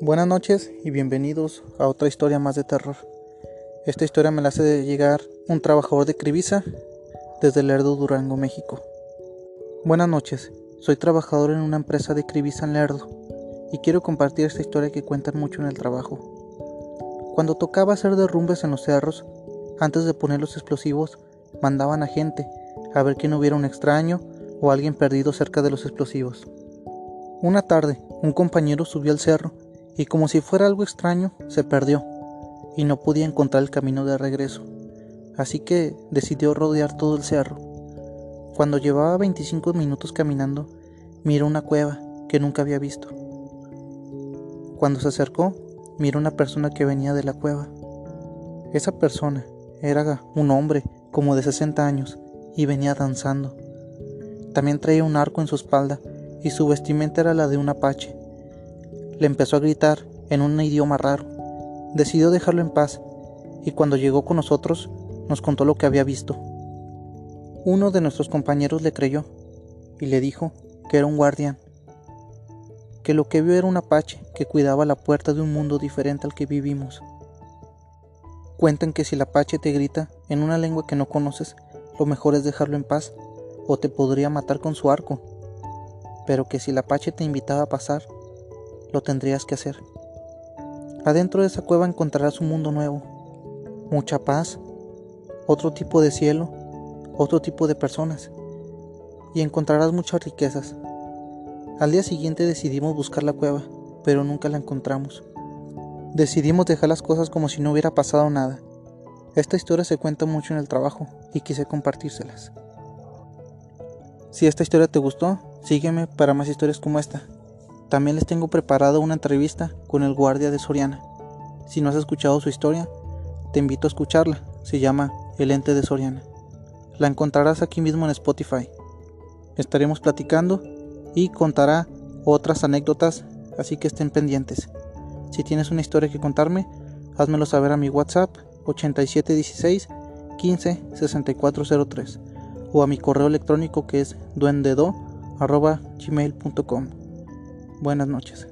Buenas noches y bienvenidos a otra historia más de terror. Esta historia me la hace llegar un trabajador de Crivisa desde Lerdo, Durango, México. Buenas noches, soy trabajador en una empresa de Crivisa en Lerdo y quiero compartir esta historia que cuentan mucho en el trabajo. Cuando tocaba hacer derrumbes en los cerros, antes de poner los explosivos, mandaban a gente a ver no hubiera un extraño o alguien perdido cerca de los explosivos. Una tarde, un compañero subió al cerro y como si fuera algo extraño, se perdió y no podía encontrar el camino de regreso. Así que decidió rodear todo el cerro. Cuando llevaba 25 minutos caminando, miró una cueva que nunca había visto. Cuando se acercó, miró una persona que venía de la cueva. Esa persona era un hombre como de 60 años y venía danzando. También traía un arco en su espalda y su vestimenta era la de un apache. Le empezó a gritar en un idioma raro. Decidió dejarlo en paz y cuando llegó con nosotros nos contó lo que había visto. Uno de nuestros compañeros le creyó y le dijo que era un guardián, que lo que vio era un apache que cuidaba la puerta de un mundo diferente al que vivimos. Cuentan que si el apache te grita en una lengua que no conoces, lo mejor es dejarlo en paz o te podría matar con su arco pero que si el Apache te invitaba a pasar, lo tendrías que hacer. Adentro de esa cueva encontrarás un mundo nuevo, mucha paz, otro tipo de cielo, otro tipo de personas, y encontrarás muchas riquezas. Al día siguiente decidimos buscar la cueva, pero nunca la encontramos. Decidimos dejar las cosas como si no hubiera pasado nada. Esta historia se cuenta mucho en el trabajo y quise compartírselas. Si esta historia te gustó, sígueme para más historias como esta. También les tengo preparado una entrevista con el guardia de Soriana. Si no has escuchado su historia, te invito a escucharla. Se llama El ente de Soriana. La encontrarás aquí mismo en Spotify. Estaremos platicando y contará otras anécdotas, así que estén pendientes. Si tienes una historia que contarme, házmelo saber a mi WhatsApp 8716 15 6403 o a mi correo electrónico que es duendedo.gmail.com. Buenas noches.